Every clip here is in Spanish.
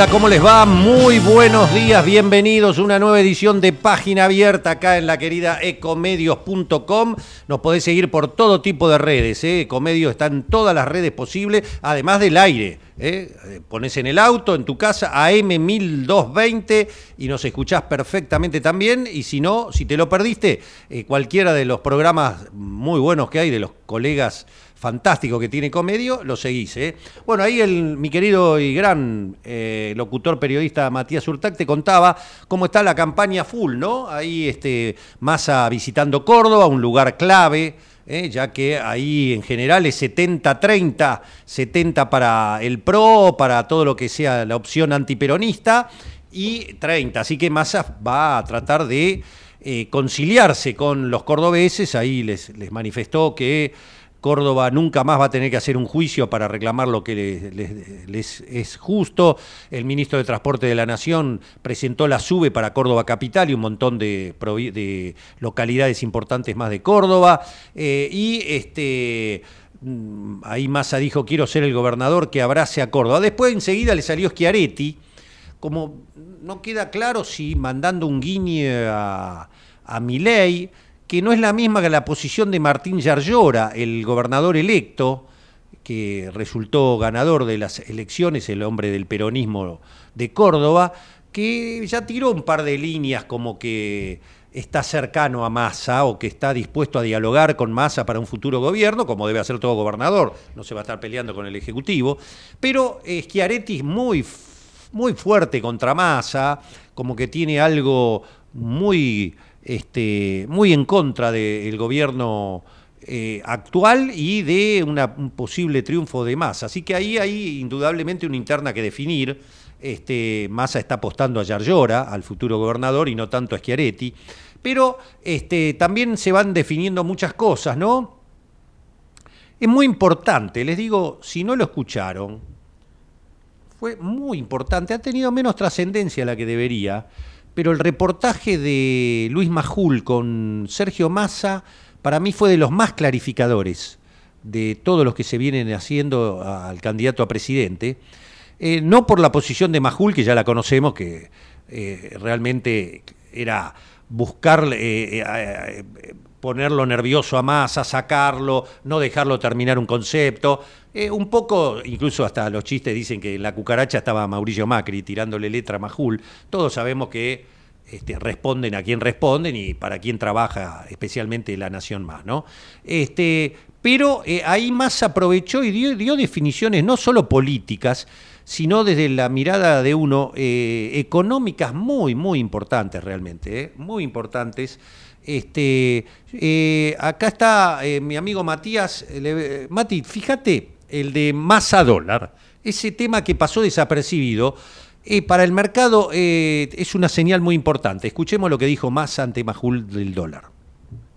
Hola, ¿cómo les va? Muy buenos días, bienvenidos a una nueva edición de Página Abierta acá en la querida ecomedios.com. Nos podés seguir por todo tipo de redes, ¿eh? Ecomedios está en todas las redes posibles, además del aire. ¿eh? Eh, Pones en el auto, en tu casa, AM1220 y nos escuchás perfectamente también. Y si no, si te lo perdiste, cualquiera de los programas muy buenos que hay de los colegas fantástico que tiene Comedio, lo seguís. ¿eh? Bueno, ahí el, mi querido y gran eh, locutor periodista Matías Urtac te contaba cómo está la campaña full, ¿no? Ahí este, Massa visitando Córdoba, un lugar clave. ¿eh? ya que ahí en general es 70-30, 70 para el PRO, para todo lo que sea la opción antiperonista, y 30. Así que Massa va a tratar de eh, conciliarse con los cordobeses, ahí les, les manifestó que Córdoba nunca más va a tener que hacer un juicio para reclamar lo que les, es justo. El ministro de Transporte de la Nación presentó la SUBE para Córdoba Capital y un montón de, localidades importantes más de Córdoba. Eh, y este. mm, Ahí Massa dijo, quiero ser el gobernador que abrace a Córdoba. Después enseguida le salió Schiaretti, como no queda claro si mandando un guiño a, a Milei, que no es la misma que la posición de Martín Yarlora, el gobernador electo, que resultó ganador de las elecciones, el hombre del peronismo de Córdoba, que ya tiró un par de líneas como que está cercano a Massa o que está dispuesto a dialogar con Massa para un futuro gobierno, como debe hacer todo gobernador, no se va a estar peleando con el Ejecutivo, pero eh, Schiaretti es muy, muy fuerte contra Massa, como que tiene algo muy, este, muy en contra del gobierno eh, actual y de un posible triunfo de Massa. Así que ahí hay indudablemente una interna que definir. Este, Massa está apostando a Yarlora, al futuro gobernador, y no tanto a Schiaretti. Pero este, también se van definiendo muchas cosas, ¿no? Es muy importante, les digo, si no lo escucharon, fue muy importante, ha tenido menos trascendencia la que debería, pero el reportaje de Luis Majul con Sergio Massa para mí fue de los más clarificadores de todos los que se vienen haciendo al candidato a presidente, Eh, no por la posición de Majul, que ya la conocemos, que eh, realmente era buscar eh, ponerlo nervioso a Massa, sacarlo, no dejarlo terminar un concepto. Eh, un poco, incluso hasta los chistes dicen que en la cucaracha estaba Mauricio Macri tirándole letra a Majul. Todos sabemos que este, responden a quien responden y para quién trabaja especialmente la Nación Más, ¿no? Este, pero eh, ahí Massa aprovechó y dio, dio definiciones no solo políticas, sino desde la mirada de uno eh, económicas muy, muy importantes realmente, muy importantes. Este, eh, acá está eh, mi amigo Matías. eh, le- Mati, fíjate, el de masa dólar, ese tema que pasó desapercibido, eh, para el mercado eh, es una señal muy importante. Escuchemos lo que dijo Massa ante Majul del dólar.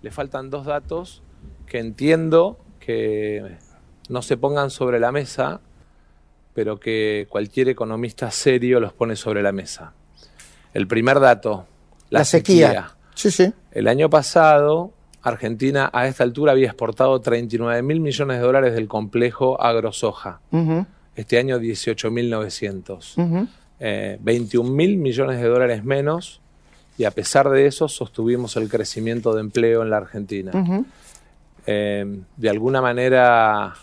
le faltan dos datos que entiendo que no se pongan sobre la mesa, pero que cualquier economista serio los pone sobre la mesa. El primer dato, la, La sequía. Sí, sí. El año pasado, Argentina a esta altura había exportado 39 mil millones de dólares del complejo agrosoja. Este año 18.900. ujú. eh, 21 mil millones de dólares menos y a pesar de eso sostuvimos el crecimiento de empleo en la Argentina. Eh, de alguna manera,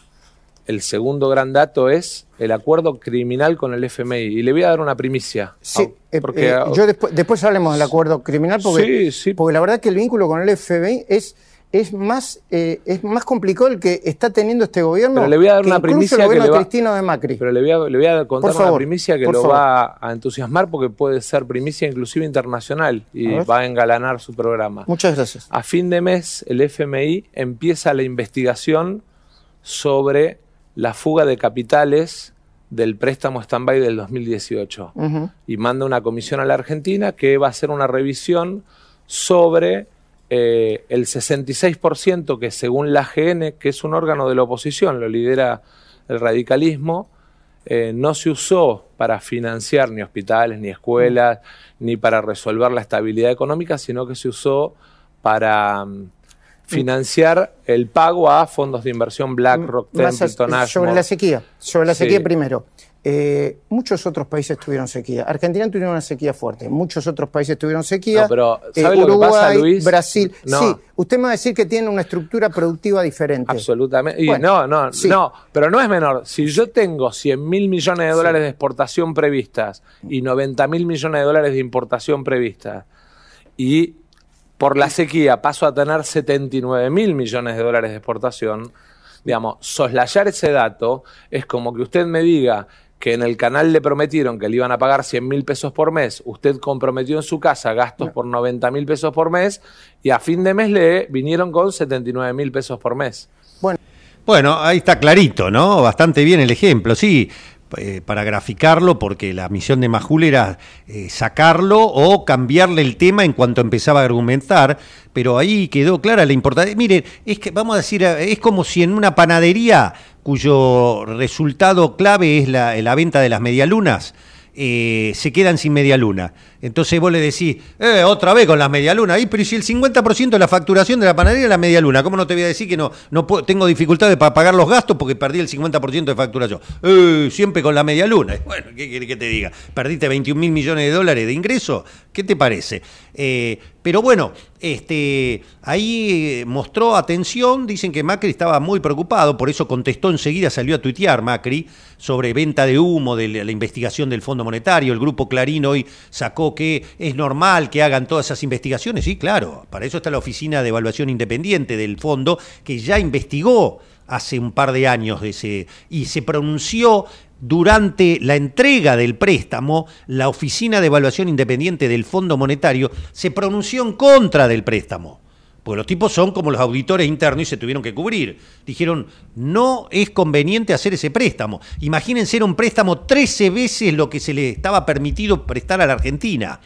el segundo gran dato es el acuerdo criminal con el FMI. Y le voy a dar una primicia. Sí, eh, eh, yo después, después hablemos del acuerdo criminal porque, porque la verdad que el vínculo con el FMI es es más, eh, es más complicado el que está teniendo este gobierno. Pero le voy a dar una primicia que le va, de Macri. Pero le voy a, le voy a contar una primicia que lo va a entusiasmar porque puede ser primicia inclusive internacional y va a engalanar su programa. Muchas gracias. A fin de mes, el FMI empieza la investigación sobre la fuga de capitales del préstamo stand-by del 2018 y manda una comisión a la Argentina que va a hacer una revisión sobre eh, el 66% que según la AGN, que es un órgano de la oposición, lo lidera el radicalismo, eh, no se usó para financiar ni hospitales, ni escuelas, ni para resolver la estabilidad económica, sino que se usó para mm, financiar el pago a fondos de inversión BlackRock, Templeton, Sobre la sequía, sobre la sequía primero. Eh, muchos otros países tuvieron sequía. Argentina tuvieron una sequía fuerte. Muchos otros países tuvieron sequía. pero eh, ¿sabe lo que pasa, Luis? Brasil. Sí, usted me va a decir que tiene una estructura productiva diferente. Absolutamente. no, no, no. Pero no es menor. Si yo tengo 100 mil millones de dólares de exportación previstas y 90 mil millones de dólares de importación previstas y por la sequía paso a tener 79 mil millones de dólares de exportación, digamos, soslayar ese dato es como que usted me diga que en el canal le prometieron que le iban a pagar 100 mil pesos por mes, usted comprometió en su casa gastos por 90 mil pesos por mes y a fin de mes le vinieron con 79 mil pesos por mes. Bueno. Bueno, ahí está clarito, ¿no? Bastante bien el ejemplo, sí. Eh, para graficarlo, porque la misión de Majul era eh, sacarlo o cambiarle el tema en cuanto empezaba a argumentar, pero ahí quedó clara la importancia. Miren, es que vamos a decir, es como si en una panadería cuyo resultado clave es la, la venta de las medialunas, eh, se quedan sin media luna. Entonces vos le decís, eh, otra vez con las medialunas, y pero si el 50% de la facturación de la panadería es la media luna, ¿cómo no te voy a decir que no, no tengo dificultades para pagar los gastos porque perdí el 50% de facturación? Eh, siempre con la media luna. Bueno, ¿qué querés que te diga? ¿Perdiste 21 mil millones de dólares de ingreso? ¿Qué te parece? Eh, pero bueno, este, ahí mostró atención, dicen que Macri estaba muy preocupado, por eso contestó enseguida, salió a tuitear Macri sobre venta de humo de la investigación del Fondo Monetario, el grupo Clarín hoy sacó que es normal que hagan todas esas investigaciones. Sí, claro, para eso está la Oficina de Evaluación Independiente del Fondo, que ya investigó hace un par de años ese, y se pronunció durante la entrega del préstamo, la Oficina de Evaluación Independiente del Fondo Monetario se pronunció en contra del préstamo. Porque los tipos son como los auditores internos y se tuvieron que cubrir. Dijeron, no es conveniente hacer ese préstamo. Imagínense, era un préstamo 13 veces lo que se le estaba permitido prestar a la Argentina.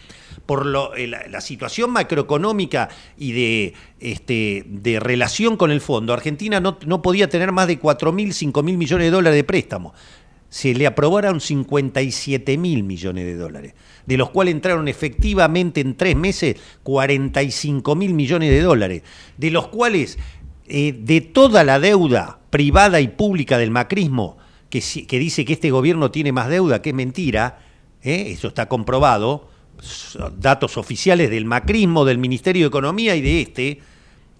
Por lo, eh, la, situación macroeconómica y de, este, de relación con el fondo, Argentina no, no podía tener más de 4 mil, 5 mil millones de dólares de préstamo. Se le aprobaron 57 mil millones de dólares de los cuales entraron efectivamente en tres meses 45 mil millones de dólares, de los cuales eh, de toda la deuda privada y pública del macrismo, que, dice que este gobierno tiene más deuda, que es mentira, ¿eh? eso está comprobado, datos oficiales del macrismo, del Ministerio de Economía y de este,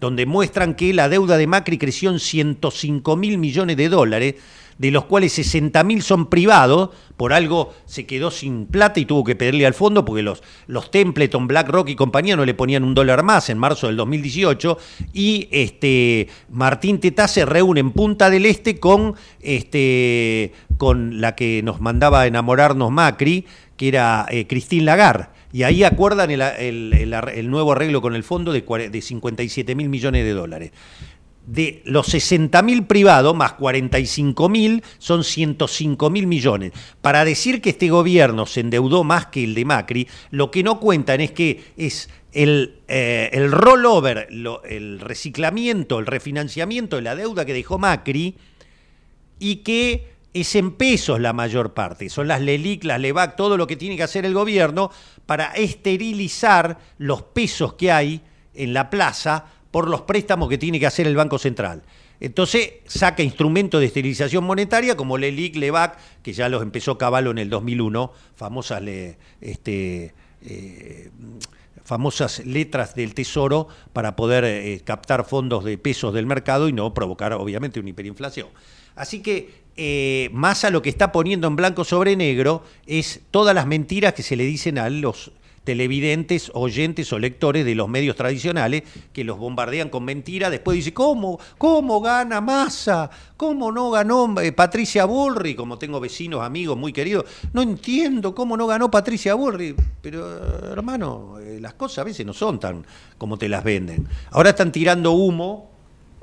donde muestran que la deuda de Macri creció en 105 mil millones de dólares, de los cuales 60 mil son privados, por algo se quedó sin plata y tuvo que pedirle al fondo porque los, los Templeton, BlackRock y compañía no le ponían un dólar más en marzo del 2018 y este, Martín Tetá se reúne en Punta del Este con, este, con la que nos mandaba a enamorarnos Macri, que era eh, Christine Lagarde. Y ahí acuerdan el, el, nuevo arreglo con el fondo de, de 57 mil millones de dólares de los 60.000 privados más 45.000 son 105 mil millones. Para decir que este gobierno se endeudó más que el de Macri, lo que no cuentan es que es el, eh, el rollover, el reciclamiento, el refinanciamiento de la deuda que dejó Macri y que es en pesos la mayor parte. Son las LELIC, las LEVAC, todo lo que tiene que hacer el gobierno para esterilizar los pesos que hay en la plaza por los préstamos que tiene que hacer el Banco Central. Entonces saca instrumentos de esterilización monetaria como Lelic, Levac, que ya los empezó Caballo en el 2001, famosas, este, eh, famosas letras del Tesoro para poder eh, captar fondos de pesos del mercado y no provocar obviamente una hiperinflación. Así que eh, Massa lo que está poniendo en blanco sobre negro es todas las mentiras que se le dicen a los televidentes, oyentes o lectores de los medios tradicionales que los bombardean con mentiras. Después dice, ¿cómo, cómo gana Massa? ¿Cómo no ganó eh, Patricia Bullrich? Como tengo vecinos, amigos muy queridos, no entiendo cómo no ganó Patricia Bullrich. Pero, hermano, eh, las cosas a veces no son tan como te las venden. Ahora están tirando humo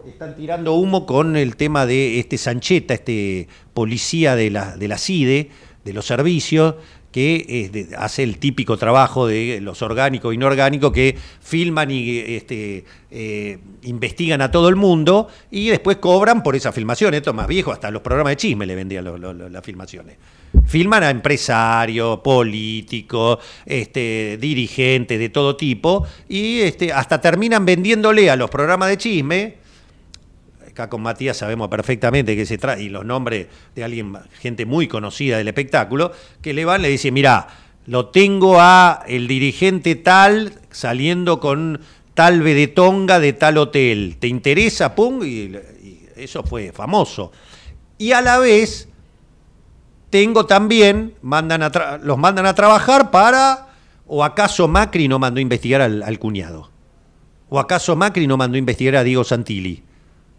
están tirando humo con el tema de este Sancheta, este policía de la, de la CIDE, de los servicios, que hace el típico trabajo de los orgánicos e inorgánicos que filman y este, eh, investigan a todo el mundo y después cobran por esa filmación. Esto es más viejo, hasta los programas de chisme le vendían las filmaciones. Filman a empresarios, políticos, este, dirigentes de todo tipo y este, hasta terminan vendiéndole a los programas de chisme acá con Matías sabemos perfectamente que se trae, y los nombres de alguien, gente muy conocida del espectáculo, que le van, le dice, mira, lo tengo a el dirigente tal saliendo con tal vedetonga de tal hotel. ¿Te interesa? Pum, y, eso fue famoso. Y a la vez, tengo también, mandan a los mandan a trabajar para, o acaso Macri no mandó a investigar al, al cuñado. ¿O acaso Macri no mandó a investigar a Diego Santilli?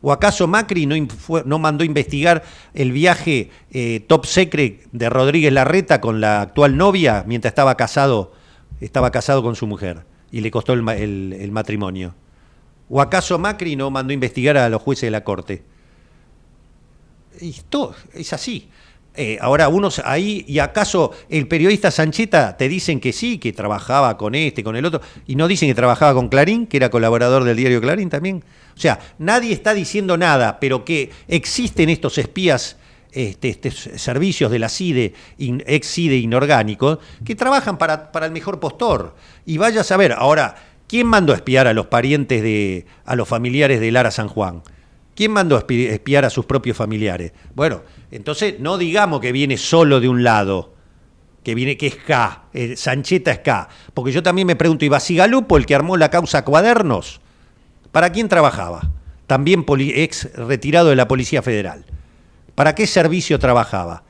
¿O acaso Macri no, no mandó investigar el viaje eh, top secret de Rodríguez Larreta con la actual novia mientras estaba casado, estaba casado con su mujer y le costó el, matrimonio? ¿O acaso Macri no mandó investigar a los jueces de la Corte? Esto es así. Eh, ahora, unos ahí, ¿y acaso el periodista Sancheta te dicen que sí, que trabajaba con este, con el otro, y no dicen que trabajaba con Clarín, que era colaborador del diario Clarín también? O sea, nadie está diciendo nada, pero que existen estos espías, este, estos servicios de la CIDE, ex CIDE inorgánicos, que trabajan para, para el mejor postor. Y vaya a saber, ahora, ¿quién mandó a espiar a los parientes de, a los familiares de Lara San Juan? ¿Quién mandó a espiar a sus propios familiares? Bueno, entonces no digamos que viene solo de un lado, que viene que es K, eh, Sancheta es K, porque yo también me pregunto, ¿y Basigalupo, el que armó la causa Cuadernos? ¿Para quién trabajaba? También ex retirado de la Policía Federal. ¿Para qué servicio trabajaba?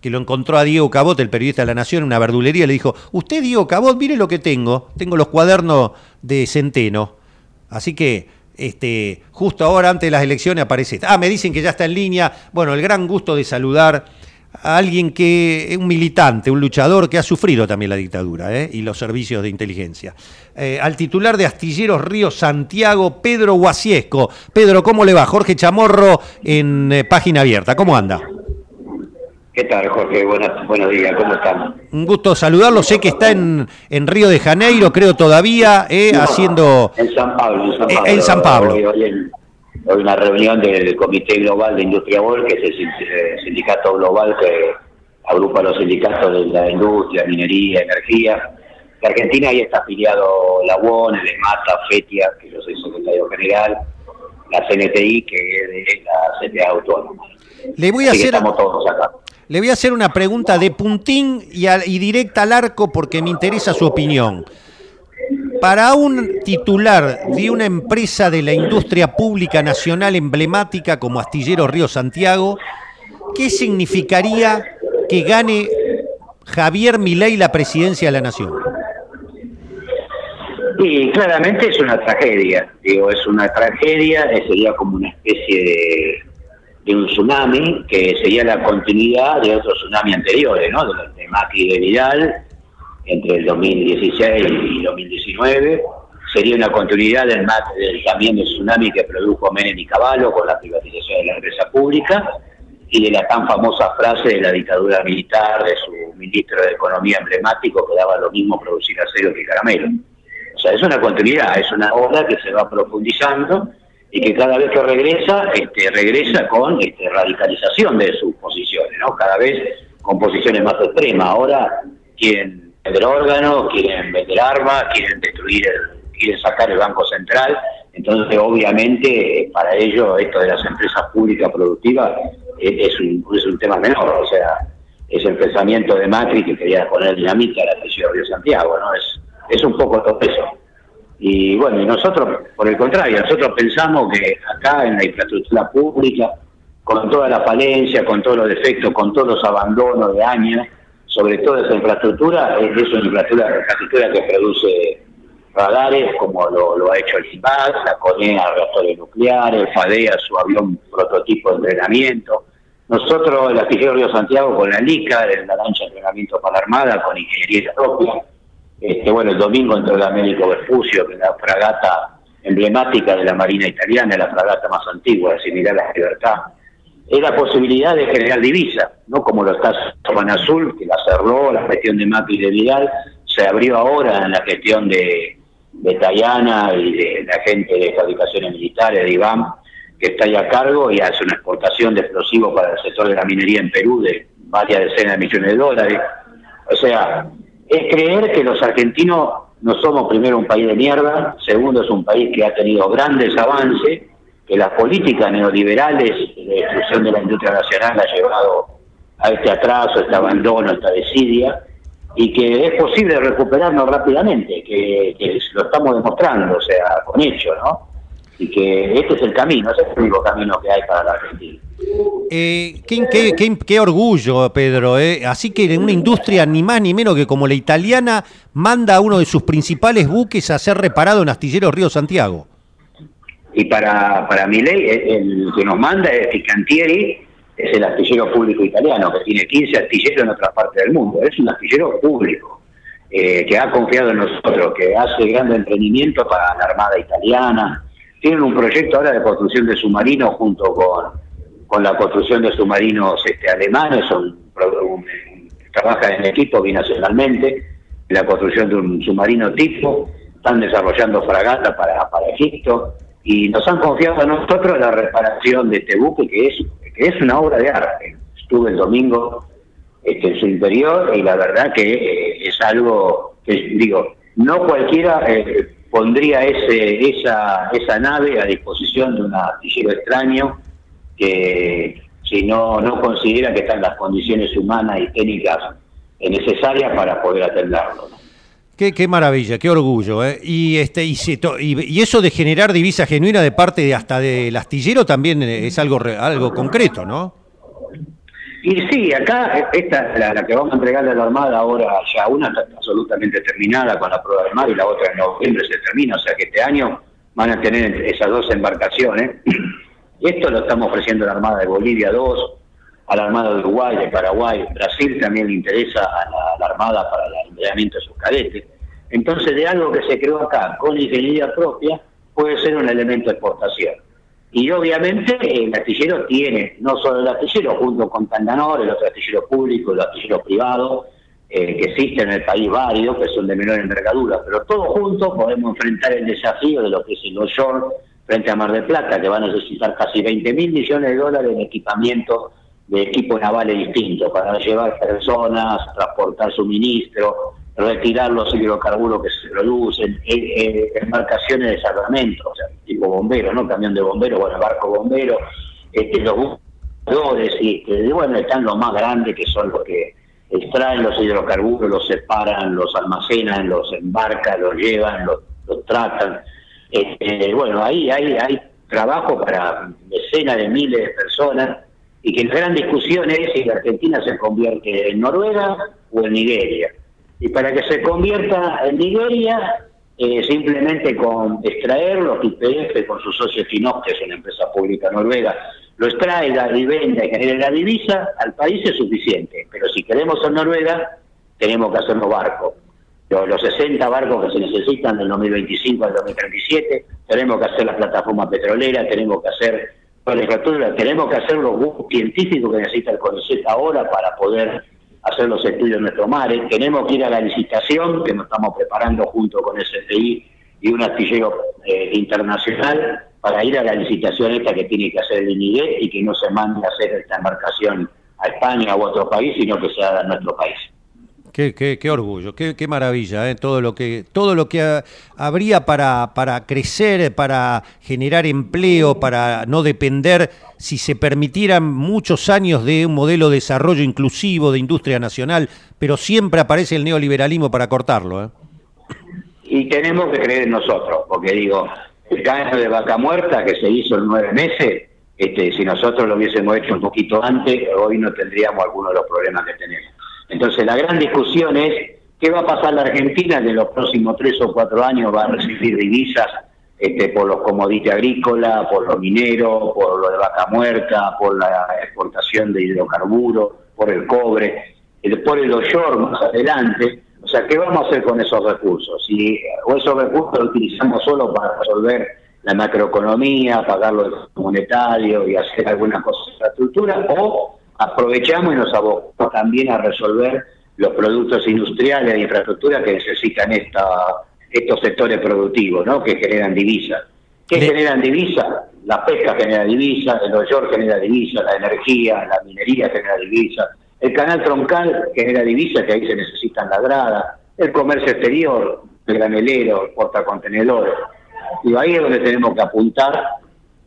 Que lo encontró a Diego Cabot, el periodista de La Nación, en una verdulería, le dijo, usted Diego Cabot, mire lo que tengo, tengo los cuadernos de Centeno. Así que este, justo ahora, antes de las elecciones, aparece. Ah, me dicen que ya está en línea. Bueno, el gran gusto de saludar a alguien que un militante, un luchador que ha sufrido también la dictadura ¿eh? y los servicios de inteligencia. Eh, al titular de Astilleros Río Santiago, Pedro Guasiesco. Pedro, ¿cómo le va? Jorge Chamorro en eh, Página Abierta. ¿Cómo anda? ¿Qué tal, Jorge? buenos días, ¿cómo están? Un gusto saludarlo. Sé que está en, en Río de Janeiro, creo todavía, haciendo. En San Pablo. En San Pablo. Hoy una reunión del Comité Global de Industria Vol, que es el eh, sindicato global que agrupa los sindicatos de la industria, minería, energía. De Argentina ahí está afiliado la UON, el EMATA, FETIA, que yo soy secretario general, la CNTI, que es de la CTA Autónoma. Le voy a hacer... Le voy a hacer una pregunta de puntín y, y directa al arco porque me interesa su opinión. Para un titular de una empresa de la industria pública nacional emblemática como Astillero Río Santiago, ¿qué significaría que gane Javier Milei la presidencia de la Nación? Sí, claramente es una tragedia. Digo, es una tragedia, sería como una especie de, de un tsunami que sería la continuidad de otros tsunamis anteriores, ¿no? De, de Macri y de Vidal, entre el 2016 y 2019. Sería una continuidad del, del también del tsunami que produjo Menem y Caballo con la privatización de la empresa pública y de la tan famosa frase de la dictadura militar de su ministro de Economía emblemático que daba lo mismo producir acero que caramelo. O sea, es una continuidad, es una obra que se va profundizando y que cada vez que regresa, este, regresa con este, radicalización de sus posiciones, ¿no? Cada vez con posiciones más extremas. Ahora quien vender órganos, quieren vender armas, quieren destruir, el, quieren sacar el Banco Central, Entonces, obviamente, para ellos esto de las empresas públicas productivas es, un, es un tema menor, o sea, es el pensamiento de Macri que quería poner dinamita a la de Río Santiago, ¿no? Es, es un poco todo eso. Y bueno, nosotros, por el contrario, nosotros pensamos que acá en la infraestructura pública, con toda la falencia, con todos los defectos, con todos los abandonos de años, sobre todo esa infraestructura, es, una infraestructura, infraestructura que produce radares, como lo, ha hecho el IPAC, la CONEA, reactores nucleares, FADEA, su avión prototipo de entrenamiento. Nosotros, el astillero Río Santiago, con la LICA, la lancha de entrenamiento para la Armada, con ingeniería propia, este, bueno, el domingo entró el Américo Vespucio, que es la fragata emblemática de la Marina Italiana, la fragata más antigua, similar a la Libertad. Es la posibilidad de generar divisa, no como lo está Juan Azul, que la cerró, la gestión de Macri y de Vidal, se abrió ahora en la gestión de, de Tayana y de la gente de fabricaciones militares, de IBAM, que está ahí a cargo y hace una exportación de explosivos para el sector de la minería en Perú de varias decenas de millones de dólares. O sea, es creer que los argentinos no somos primero un país de mierda, segundo es un país que ha tenido grandes avances, que las políticas neoliberales de destrucción de la industria nacional ha llevado a este atraso, este abandono, esta desidia, y que es posible recuperarnos rápidamente, que, que lo estamos demostrando, o sea, con hecho, ¿no? y que este es el camino, ese es el único camino que hay para la Argentina. Eh, qué, orgullo, Pedro. Eh. Así que una industria ni más ni menos que como la italiana manda a uno de sus principales buques a ser reparado en Astillero Río Santiago. Y para, para mi ley, el que nos manda es Ficantieri, es el astillero público italiano, que tiene 15 astilleros en otras partes del mundo. Es un astillero público, eh, que ha confiado en nosotros, que hace gran emprendimiento para la Armada italiana, tienen un proyecto ahora de construcción de submarinos junto con, con la construcción de submarinos este, alemanes, son, trabajan en equipo binacionalmente, la construcción de un submarino tipo, están desarrollando fragata para, para Egipto y nos han confiado a nosotros la reparación de este buque que es, que es una obra de arte. Estuve el domingo este, en su interior y la verdad que eh, es algo que, digo, no cualquiera eh, pondría ese, esa, esa nave a disposición de un artillero extraño que si no, no considera que están las condiciones humanas y técnicas necesarias para poder atenderlo. Qué, qué, maravilla, qué orgullo. ¿eh? Y, este, y, y, eso de generar divisa genuina de parte de, hasta del astillero también es algo, algo concreto, ¿no? Y sí, acá esta es la, que vamos a entregarle a la Armada ahora, ya una está absolutamente terminada con la prueba del mar y la otra en noviembre se termina, o sea que este año van a tener esas dos embarcaciones. Esto lo estamos ofreciendo a la Armada de Bolivia 2, a la Armada de Uruguay, de Paraguay, Brasil también le interesa a la, Armada para el entrenamiento de sus cadetes. Entonces, de algo que se creó acá con ingeniería propia, puede ser un elemento de exportación. Y obviamente el astillero tiene, no solo el astillero, junto con Tandanor, el otro astillero público, el astillero privado, eh, que existen en el país varios, que son de menor envergadura, pero todos juntos podemos enfrentar el desafío de lo que es el offshore frente a Mar del Plata, que va a necesitar casi 20 mil millones de dólares en equipamiento de equipos navales distintos para llevar personas, transportar suministros, retirar los hidrocarburos que se producen, eh, eh, embarcaciones de salvamento, o sea, tipo bombero, ¿no? Camión de bombero, bueno, barco bombero, este, los buscadores, y este, bueno, están los más grandes que son los que extraen los hidrocarburos, los separan, los almacenan, los embarcan, los llevan, los, tratan. Este, bueno, ahí hay, hay trabajo para decenas de miles de personas y que la gran discusión es si la Argentina se convierte en Noruega o en Nigeria y para que se convierta en Nigeria, eh, simplemente con extraer los IPF con sus socios Finox, que es una empresa pública noruega, lo extraiga y venda y genere la divisa, al país es suficiente. Pero si queremos ser Noruega, tenemos que hacernos barcos. Los, 60 barcos que se necesitan del 2025 al 2037, tenemos que hacer la plataforma petrolera, tenemos que hacer la legislatura, tenemos que hacer los científicos que necesita el CONICET ahora para poder hacer los estudios en nuestro mar. Tenemos que ir a la licitación, que nos estamos preparando junto con STI y un astillero eh, internacional, para ir a la licitación esta que tiene que hacer el INIDE y que no se mande a hacer esta embarcación a España u otro país, sino que sea en nuestro país. Qué, qué, qué orgullo, qué, maravilla, ¿eh? todo lo que, todo lo que habría para, para crecer, para generar empleo, para no depender, si se permitieran muchos años de un modelo de desarrollo inclusivo de industria nacional, pero siempre aparece el neoliberalismo para cortarlo. ¿eh? Y tenemos que creer en nosotros, porque digo, el cáncer de vaca muerta que se hizo en nueve meses, este, si nosotros lo hubiésemos hecho un poquito antes, hoy no tendríamos algunos de los problemas que tenemos. Entonces la gran discusión es qué va a pasar la Argentina que en los próximos tres o cuatro años va a recibir divisas este, por los commodities agrícolas, por los mineros, por lo de vaca muerta, por la exportación de hidrocarburos, por el cobre, por el offshore más adelante. O sea, ¿qué vamos a hacer con esos recursos? Si, o esos recursos los utilizamos solo para resolver la macroeconomía, pagar lo monetario y hacer alguna cosa de infraestructura, o aprovechamos y nos abocamos también a resolver los productos industriales de infraestructura que necesitan esta, estos sectores productivos, ¿no? que generan divisas. ¿Qué generan divisas? La pesca genera divisas, el offshore genera divisas, la energía, la minería genera divisas, el canal troncal genera divisas que ahí se necesitan ladradas, el comercio exterior, el granelero, el portacontenedores. Y ahí es donde tenemos que apuntar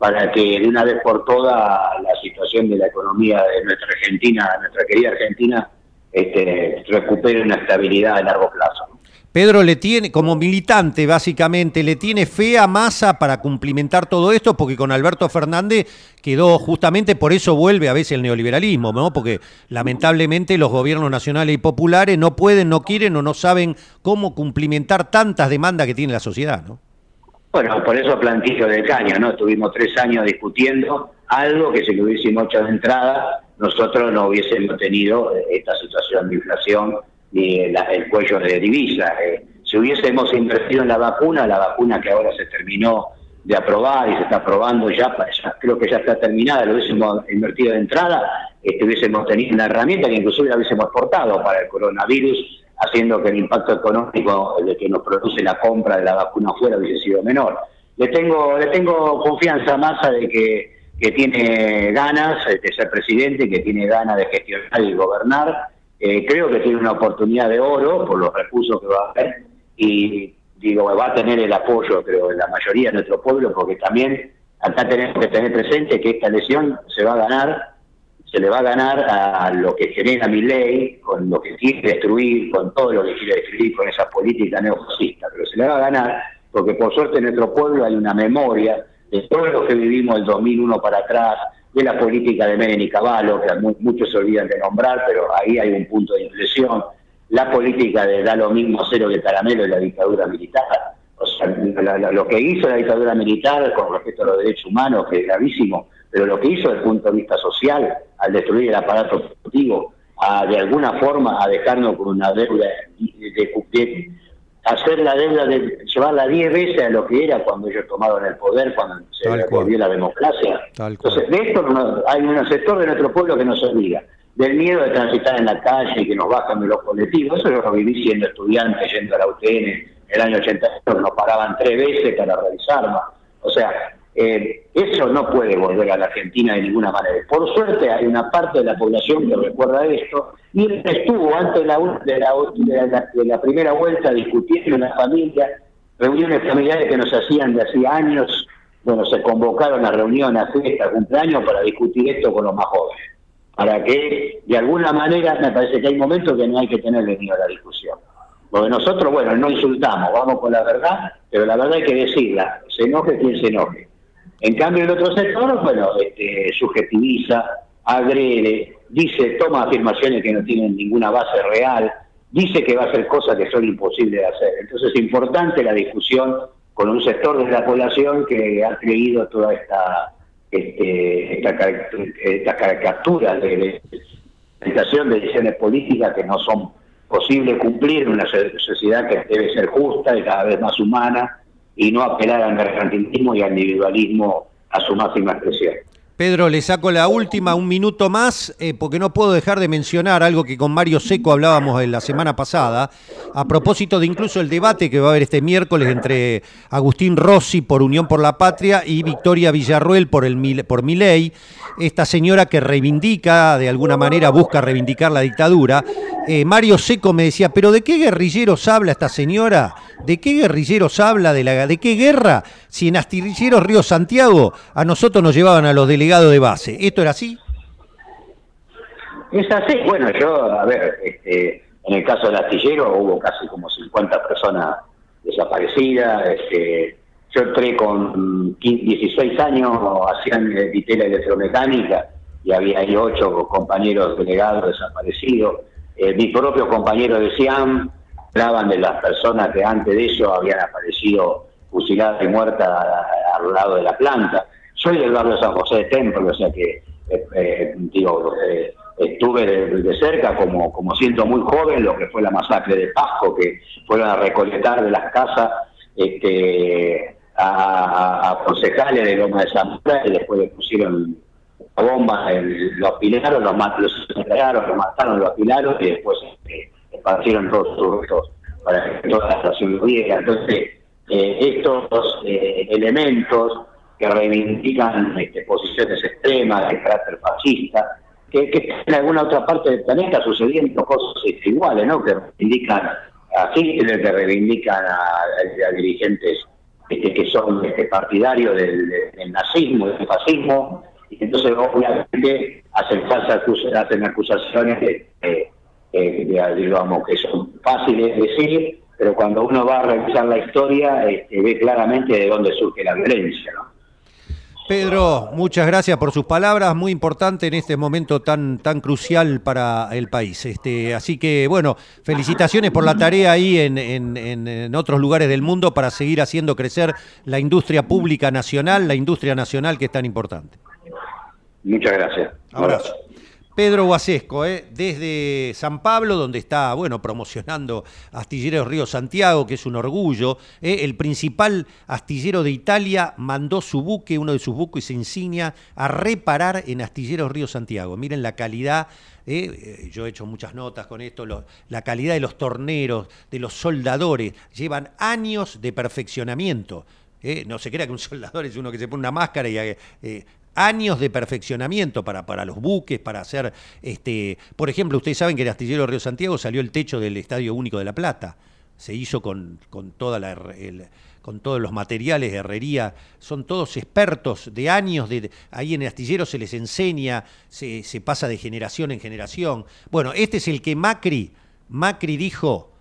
para que de una vez por todas la situación de la economía de nuestra Argentina, nuestra querida Argentina, este, recupere una estabilidad a largo plazo. Pedro le tiene, como militante básicamente, le tiene fe a Massa para cumplimentar todo esto, porque con Alberto Fernández quedó justamente por eso vuelve a veces el neoliberalismo, ¿no? Porque lamentablemente los gobiernos nacionales y populares no pueden, no quieren o no saben cómo cumplimentar tantas demandas que tiene la sociedad, ¿no? Bueno, por eso plantillo de caño, ¿no? Estuvimos tres años discutiendo algo que si lo hubiésemos hecho de entrada, nosotros no hubiésemos tenido esta situación de inflación ni el, cuello de divisa. Eh, si hubiésemos invertido en la vacuna, la vacuna que ahora se terminó de aprobar y se está aprobando ya, creo que ya está terminada, lo hubiésemos invertido de entrada, este, hubiésemos tenido una herramienta que inclusive la hubiésemos exportado para el coronavirus haciendo que el impacto económico de que nos produce la compra de la vacuna afuera hubiese sido menor. Le tengo, le tengo confianza a Massa de que, que tiene ganas de ser presidente, que tiene ganas de gestionar y gobernar. Eh, creo que tiene una oportunidad de oro por los recursos que va a haber y digo, va a tener el apoyo, creo, de la mayoría de nuestro pueblo, porque también acá tenemos que tener presente que esta elección se va a ganar se le va a ganar a lo que genera mi ley, con lo que quiere destruir, con todo lo que quiere destruir, con esa política neofascista, pero se le va a ganar porque por suerte en nuestro pueblo hay una memoria de todo lo que vivimos el 2001 para atrás, de la política de Menem y Caballo, que muchos se olvidan de nombrar, pero ahí hay un punto de inflexión, la política de da lo mismo cero que caramelo de la dictadura militar, o sea, lo que hizo la dictadura militar con respecto a los derechos humanos, que es gravísimo, pero lo que hizo desde el punto de vista social, al destruir el aparato productivo, a de alguna forma a dejarnos con una deuda, de, hacer la deuda, de llevarla diez veces a lo que era cuando ellos tomaron el poder, cuando se volvió la democracia. Entonces, de esto hay un sector de nuestro pueblo que nos olvida del miedo de transitar en la calle y que nos bajan de los colectivos. Eso yo lo viví siendo estudiante, yendo a la UTN en el año 81, nos paraban tres veces para revisarnos. O sea, eh, eso no puede volver a la Argentina de ninguna manera. Por suerte hay una parte de la población que recuerda esto y estuvo antes de la, de la, primera vuelta discutiendo en la familia, reuniones familiares que nos hacían de hacía años, bueno, se convocaron a reuniones, a fiestas, cumpleaños para discutir esto con los más jóvenes. Para que de alguna manera me parece que hay momentos que no hay que tenerle miedo a la discusión. Porque nosotros, bueno, no insultamos, vamos con la verdad, pero la verdad hay que decirla, se enoje quien se enoje. En cambio, el otro sector, bueno, este, subjetiviza, agrede, dice, toma afirmaciones que no tienen ninguna base real, dice que va a hacer cosas que son imposibles de hacer. Entonces es importante la discusión con un sector de la población que ha creído toda esta este, esta, caricatura de realización de decisiones políticas que no son posibles cumplir en una sociedad que debe ser justa y cada vez más humana y no apelar al mercantilismo y al individualismo a su máxima expresión. Pedro, le saco la última, un minuto más, eh, porque no puedo dejar de mencionar algo que con Mario Seco hablábamos la semana pasada, a propósito de incluso el debate que va a haber este miércoles entre Agustín Rossi por Unión por la Patria y Victoria Villarruel por, el, por Miley, esta señora que reivindica, de alguna manera busca reivindicar la dictadura. Eh, Mario Seco me decía, pero ¿de qué guerrilleros habla esta señora? ¿De qué guerrilleros habla? ¿De, la, de qué guerra? Si en Astilleros Río Santiago a nosotros nos llevaban a los delegados de base. ¿Esto era así? Es así. Bueno, yo, a ver, este, en el caso del astillero hubo casi como 50 personas desaparecidas. Este, yo entré con 16 años, hacían vitela electromecánica y había ahí ocho compañeros delegados desaparecidos. Eh, mi propio compañero de SIAM hablaban de las personas que antes de eso habían aparecido fusiladas y muertas al lado de la planta. Soy del barrio San José de Templo, o sea que eh, eh, digo, eh, estuve de, cerca como, como siento muy joven lo que fue la masacre de Pasco, que fueron a recolectar de las casas este, a, a, concejales de Loma de San y después le pusieron la bomba, los apilaron, los, los, los mataron, los apilaron y después este, esparcieron todos sus restos para que toda la estación viera. Entonces, estos elementos que reivindican este, posiciones extremas de carácter fascista, que, en alguna otra parte del planeta sucediendo cosas iguales, ¿no? Que reivindican a Hitler, que reivindican a, dirigentes este, que son este, partidarios del, nazismo, del fascismo, y entonces obviamente hacen, hacen acusaciones que son fáciles de decir, pero cuando uno va a revisar la historia este, ve claramente de dónde surge la violencia, ¿no? Pedro, muchas gracias por sus palabras, muy importante en este momento tan, tan crucial para el país. Este, así que, bueno, felicitaciones por la tarea ahí en, en, otros lugares del mundo para seguir haciendo crecer la industria pública nacional, la industria nacional que es tan importante. Muchas gracias. Abrazo. Pedro Guasesco, ¿eh? desde San Pablo, donde está, bueno, promocionando Astilleros Río Santiago, que es un orgullo. ¿eh? El principal astillero de Italia mandó su buque, uno de sus buques insignia, a reparar en Astilleros Río Santiago. Miren la calidad ¿eh? yo he hecho muchas notas con esto, la calidad de los torneros, de los soldadores, llevan años de perfeccionamiento. No se crea que un soldador es uno que se pone una máscara y años de perfeccionamiento para, para los buques, para hacer, este, por ejemplo, ustedes saben que el astillero Río Santiago salió el techo del Estadio Único de La Plata, se hizo con, con toda la, con todos los materiales de herrería, son todos expertos de años, de, ahí en el astillero se les enseña, se, se pasa de generación en generación. Bueno, este es el que Macri, Macri dijo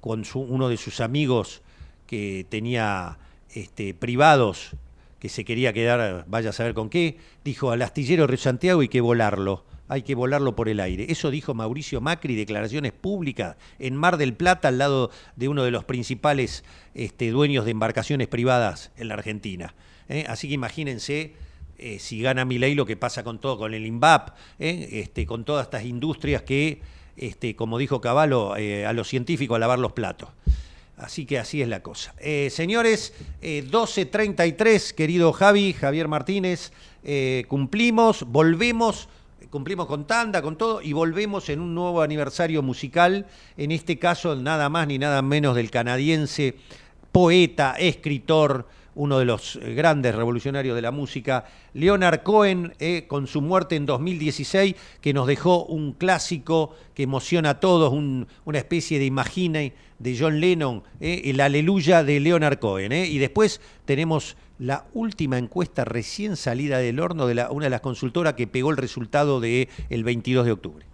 con su, uno de sus amigos que tenía este, privados que se quería quedar, vaya a saber con qué, dijo al astillero Río Santiago hay que volarlo, hay que volarlo por el aire. Eso dijo Mauricio Macri, declaraciones públicas en Mar del Plata, al lado de uno de los principales este, dueños de embarcaciones privadas en la Argentina. ¿eh? Así que imagínense eh, si gana Milei lo que pasa con todo, con el INVAP, ¿eh? este, con todas estas industrias que, este, como dijo Caballo, a los científicos a lavar los platos. Así que así es la cosa. Eh, señores, 12.33, eh, querido Javi, Javier Martínez, eh, cumplimos, volvemos, cumplimos con tanda, con todo, y volvemos en un nuevo aniversario musical, en este caso nada más ni nada menos del canadiense, poeta, escritor, uno de los eh, grandes revolucionarios de la música, Leonard Cohen, eh, con su muerte en 2016, que nos dejó un clásico que emociona a todos, una especie de imagine de John Lennon, eh, el aleluya de Leonard Cohen. Y después tenemos la última encuesta recién salida del horno de una de las consultoras que pegó el resultado del el 22 de octubre.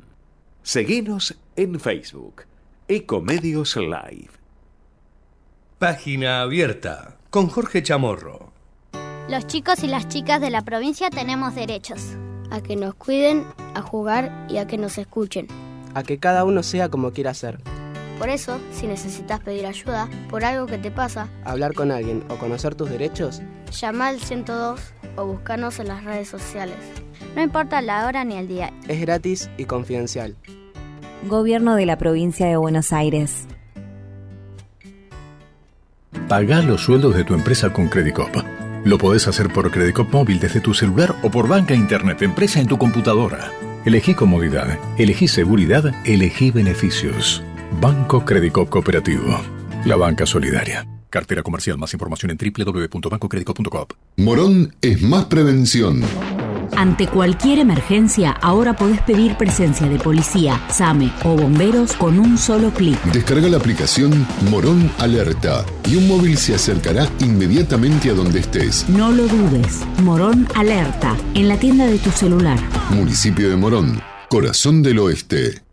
Seguinos en Facebook, Ecomedios Live. Página abierta con Jorge Chamorro. Los chicos y las chicas de la provincia tenemos derechos. A que nos cuiden, a jugar y a que nos escuchen. A que cada uno sea como quiera ser. Por eso, si necesitas pedir ayuda por algo que te pasa, hablar con alguien o conocer tus derechos, llama al 102 o búscanos en las redes sociales. No importa la hora ni el día. Es gratis y confidencial. Gobierno de la provincia de Buenos Aires. Paga los sueldos de tu empresa con Credicop. Lo podés hacer por Credicop móvil desde tu celular o por banca internet empresa en tu computadora. Elegí comodidad, elegí seguridad, elegí beneficios. Banco Credicop Cooperativo. La banca solidaria. Cartera comercial. Más información en www.bancocredico.com. Morón es más prevención. Ante cualquier emergencia, ahora podés pedir presencia de policía, SAME o bomberos con un solo clic. Descarga la aplicación Morón Alerta y un móvil se acercará inmediatamente a donde estés. No lo dudes. Morón Alerta, en la tienda de tu celular. Municipio de Morón, corazón del oeste.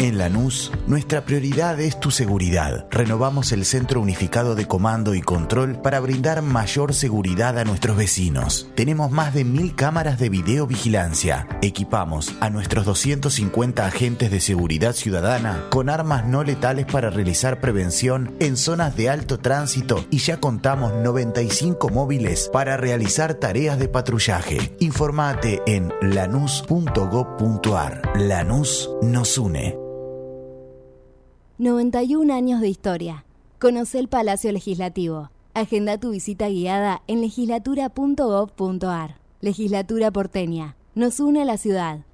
En Lanús, nuestra prioridad es tu seguridad. Renovamos el Centro Unificado de Comando y Control para brindar mayor seguridad a nuestros vecinos. Tenemos más de mil cámaras de videovigilancia. Equipamos a nuestros 250 agentes de seguridad ciudadana con armas no letales para realizar prevención en zonas de alto tránsito y ya contamos 95 móviles para realizar tareas de patrullaje. Informate en lanús.gov.ar. Lanús nos une. 91 años de historia. Conoce el Palacio Legislativo. Agenda tu visita guiada en legislatura.gov.ar. Legislatura porteña. Nos une a la ciudad.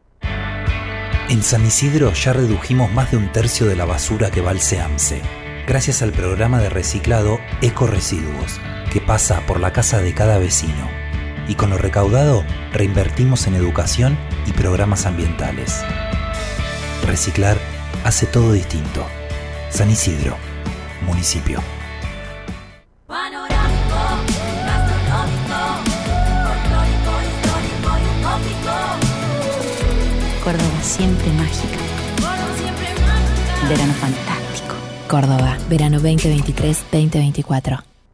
En San Isidro ya redujimos más de un tercio de la basura que va al SEAMSE, gracias al programa de reciclado Eco Residuos, que pasa por la casa de cada vecino. Y con lo recaudado, reinvertimos en educación y programas ambientales. Reciclar hace todo distinto. San Isidro, municipio. Córdoba siempre mágica. Verano fantástico. Córdoba, verano 2023-2024.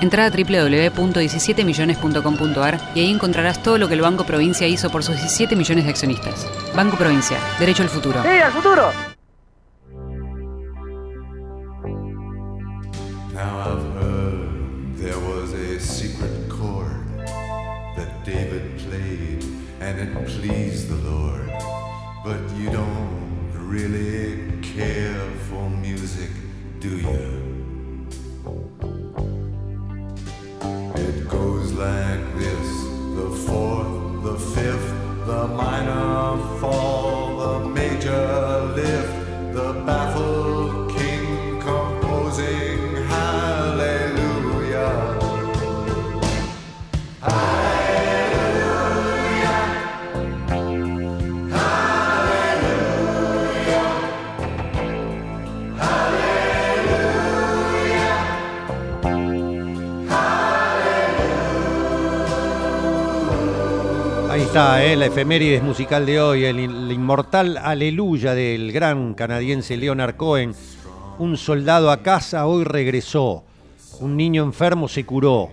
Entra a www.17millones.com.ar y ahí encontrarás todo lo que el Banco Provincia hizo por sus 17 millones de accionistas. Banco Provincia, derecho al futuro. ¡Sí, al futuro! Now I've heard there was a secret chord that David played and it pleased the Lord. But you don't really care for music, do you? La efemérides musical de hoy, el, el, inmortal Aleluya del gran canadiense Leonard Cohen. Un soldado a casa hoy regresó, un niño enfermo se curó,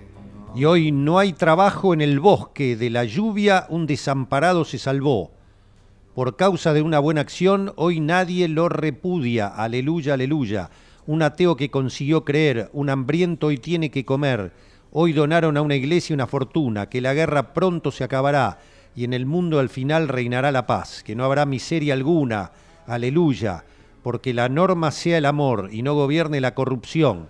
y hoy no hay trabajo en el bosque, de la lluvia un desamparado se salvó. Por causa de una buena acción, hoy nadie lo repudia, aleluya, aleluya. Un ateo que consiguió creer, un hambriento hoy tiene que comer. Hoy donaron a una iglesia una fortuna, que la guerra pronto se acabará y en el mundo al final reinará la paz, que no habrá miseria alguna, aleluya, porque la norma sea el amor y no gobierne la corrupción,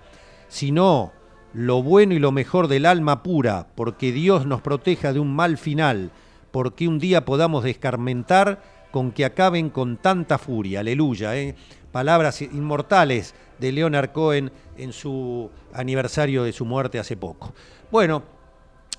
sino lo bueno y lo mejor del alma pura, porque Dios nos proteja de un mal final, porque un día podamos descarmentar con que acaben con tanta furia, aleluya, ¿eh? palabras inmortales de Leonard Cohen en su aniversario de su muerte hace poco. Bueno,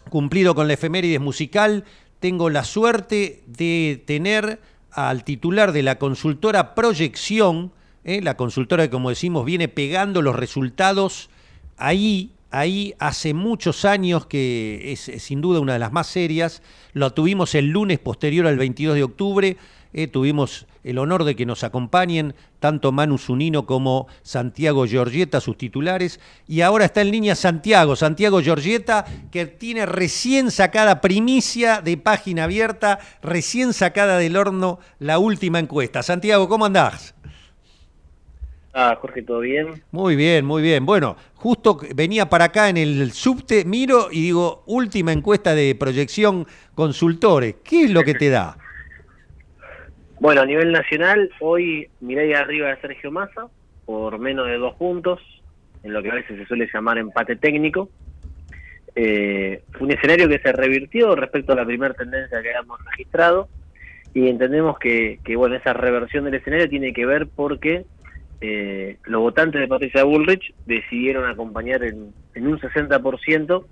cumplido con la efemérides musical, tengo la suerte de tener al titular de la consultora Proyección, ¿eh? la consultora que como decimos viene pegando los resultados ahí, ahí hace muchos años que es, sin duda una de las más serias, lo tuvimos el lunes posterior al 22 de octubre, eh, tuvimos el honor de que nos acompañen tanto Manu Zunino como Santiago Giorgieta, sus titulares, y ahora está en línea Santiago, Santiago Giorgieta, que tiene recién sacada primicia de página abierta, recién sacada del horno la última encuesta. Santiago, ¿cómo andás? Ah, Jorge, ¿todo bien? Muy bien, muy bien. Bueno, justo venía para acá en el subte, miro y digo, última encuesta de proyección consultores. ¿Qué es lo que te da? Bueno, a nivel nacional, hoy miré arriba de Sergio Massa por menos de dos puntos, en lo que a veces se suele llamar empate técnico. Eh, un escenario que se revirtió respecto a la primera tendencia que habíamos registrado y entendemos que, bueno, esa reversión del escenario tiene que ver porque eh, los votantes de Patricia Bullrich decidieron acompañar en, en un 60%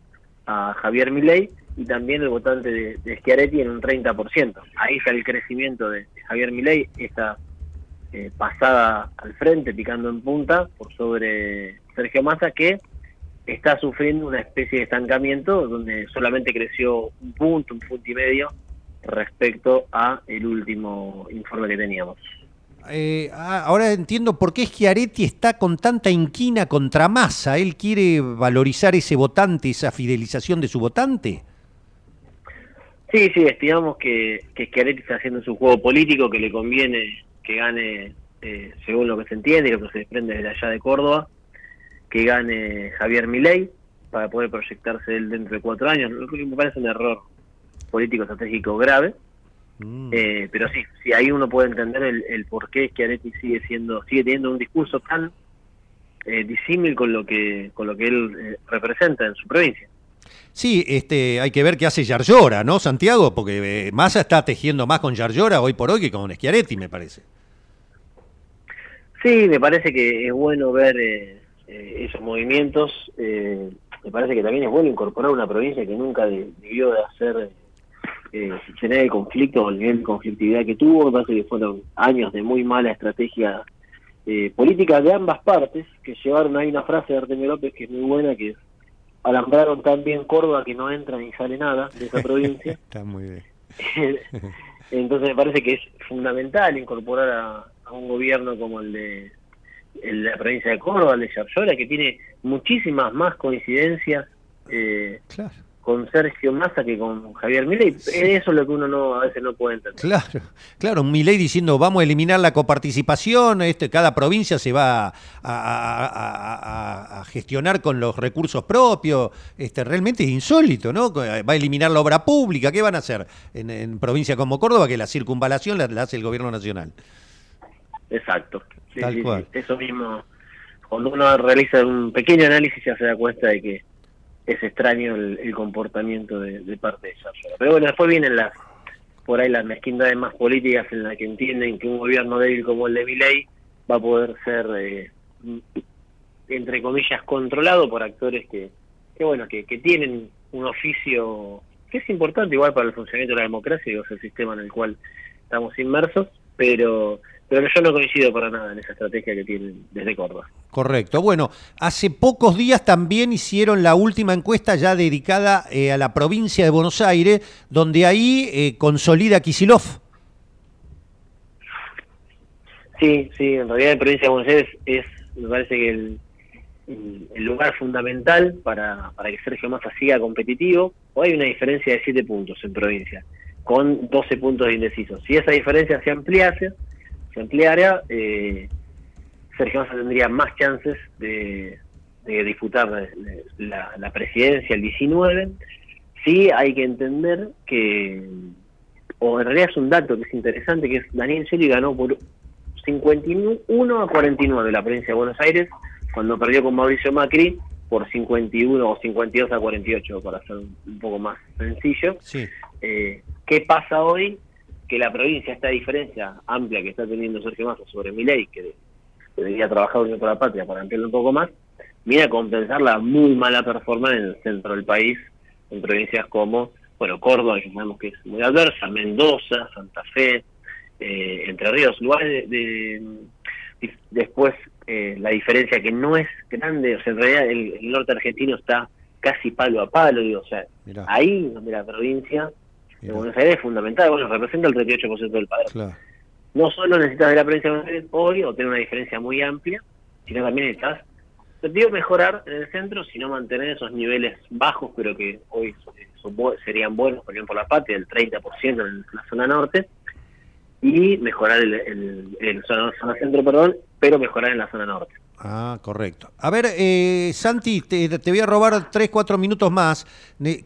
a Javier Milei y también el votante de, de Schiaretti en un 30%. Ahí está el crecimiento de, Javier Milei, esta eh, pasada al frente, picando en punta, por sobre Sergio Massa, que está sufriendo una especie de estancamiento donde solamente creció un punto, un punto y medio respecto a el último informe que teníamos. Eh, ah, ahora entiendo por qué Schiaretti está con tanta inquina contra Massa. ¿Él quiere valorizar ese votante, esa fidelización de su votante? Sí, sí, estimamos que, que Schiaretti está haciendo su juego político, que le conviene que gane, eh, según lo que se entiende y lo que se desprende desde allá de Córdoba, que gane Javier Milei para poder proyectarse él dentro de cuatro años. Lo que me parece un error político estratégico grave. Mm. Eh, pero sí, sí, ahí uno puede entender el, por qué Schiaretti sigue siendo, sigue teniendo un discurso tan eh, disímil con lo que, con lo que él eh, representa en su provincia. Sí, este, hay que ver qué hace Yarlora, ¿no, Santiago? Porque eh, Massa está tejiendo más con Yarlora hoy por hoy que con Schiaretti, me parece. Sí, me parece que es bueno ver eh, eh, esos movimientos. me parece que también es bueno incorporar una provincia que nunca debió de hacer tener el conflicto o el nivel de conflictividad que tuvo. Me parece que fueron años de muy mala estrategia política de ambas partes que llevaron. Hay una frase de Artemio López que es muy buena, que alambraron tan bien Córdoba que no entra ni sale nada de esa provincia. Está muy bien. Entonces me parece que es fundamental incorporar a, un gobierno como el de, la provincia de Córdoba, el de Yarlora, que tiene muchísimas más coincidencias eh, claro con Sergio Massa que con Javier Milei. Eso es lo que uno no a veces no puede entender. Claro, claro, Milei diciendo vamos a eliminar la coparticipación, este, cada provincia se va a, gestionar con los recursos propios, este, realmente es insólito, ¿no? Va a eliminar la obra pública, ¿qué van a hacer en, provincia como Córdoba? Que la circunvalación la, hace el gobierno nacional. Exacto, Tal cual. eso mismo. Cuando uno realiza un pequeño análisis ya se da cuenta de que es extraño el, comportamiento de, parte de Sarsola. Pero bueno, después vienen las por ahí las mezquindades más políticas en las que entienden que un gobierno débil como el de Milei va a poder ser, eh, entre comillas, controlado por actores que, que bueno, que, que tienen un oficio que es importante igual para el funcionamiento de la democracia, y es el sistema en el cual estamos inmersos, pero pero yo no coincido para nada en esa estrategia que tienen desde Córdoba. Correcto. Bueno, hace pocos días también hicieron la última encuesta ya dedicada eh, a la provincia de Buenos Aires, donde ahí eh, consolida Kisilov. Sí, sí, en realidad la provincia de Buenos Aires es, me parece que el, el lugar fundamental para, para que Sergio Massa siga competitivo. Hoy hay una diferencia de 7 puntos en provincia, con 12 puntos de indecisos. Si esa diferencia se ampliase, se ampliara, eh, Sergio Massa tendría más chances de, disputar la, presidencia el 19. Sí hay que entender que, o en realidad es un dato que es interesante, que es Daniel Scioli ganó por 51 a 49 la provincia de Buenos Aires, cuando perdió con Mauricio Macri por 51 o 52 a 48, para ser un poco más sencillo. Eh, ¿Qué pasa hoy? que la provincia, esta diferencia amplia que está teniendo Sergio Massa sobre mi ley, que debería trabajar Unión por la Patria para ampliarlo un poco más, viene a compensar la muy mala performance en el centro del país, en provincias como, bueno, Córdoba, que sabemos que es muy adversa, Mendoza, Santa Fe, eh, Entre Ríos, lugares de, después eh, la diferencia que no es grande, o sea, en realidad el, norte argentino está casi palo a palo, digo, o sea, ahí donde la provincia de Buenos Aires es fundamental, bueno, representa el 38% del padrón. No solo necesitas de la provincia de Buenos Aires hoy o tener una diferencia muy amplia, sino también necesitas, te digo mejorar en el centro, sino mantener esos niveles bajos, pero que hoy serían buenos, por ejemplo, la patria, el 30% en la zona norte, y mejorar el, el, zona, centro, perdón, pero mejorar en la zona norte. Ah, correcto. A ver, eh, Santi, te, voy a robar tres, cuatro minutos más.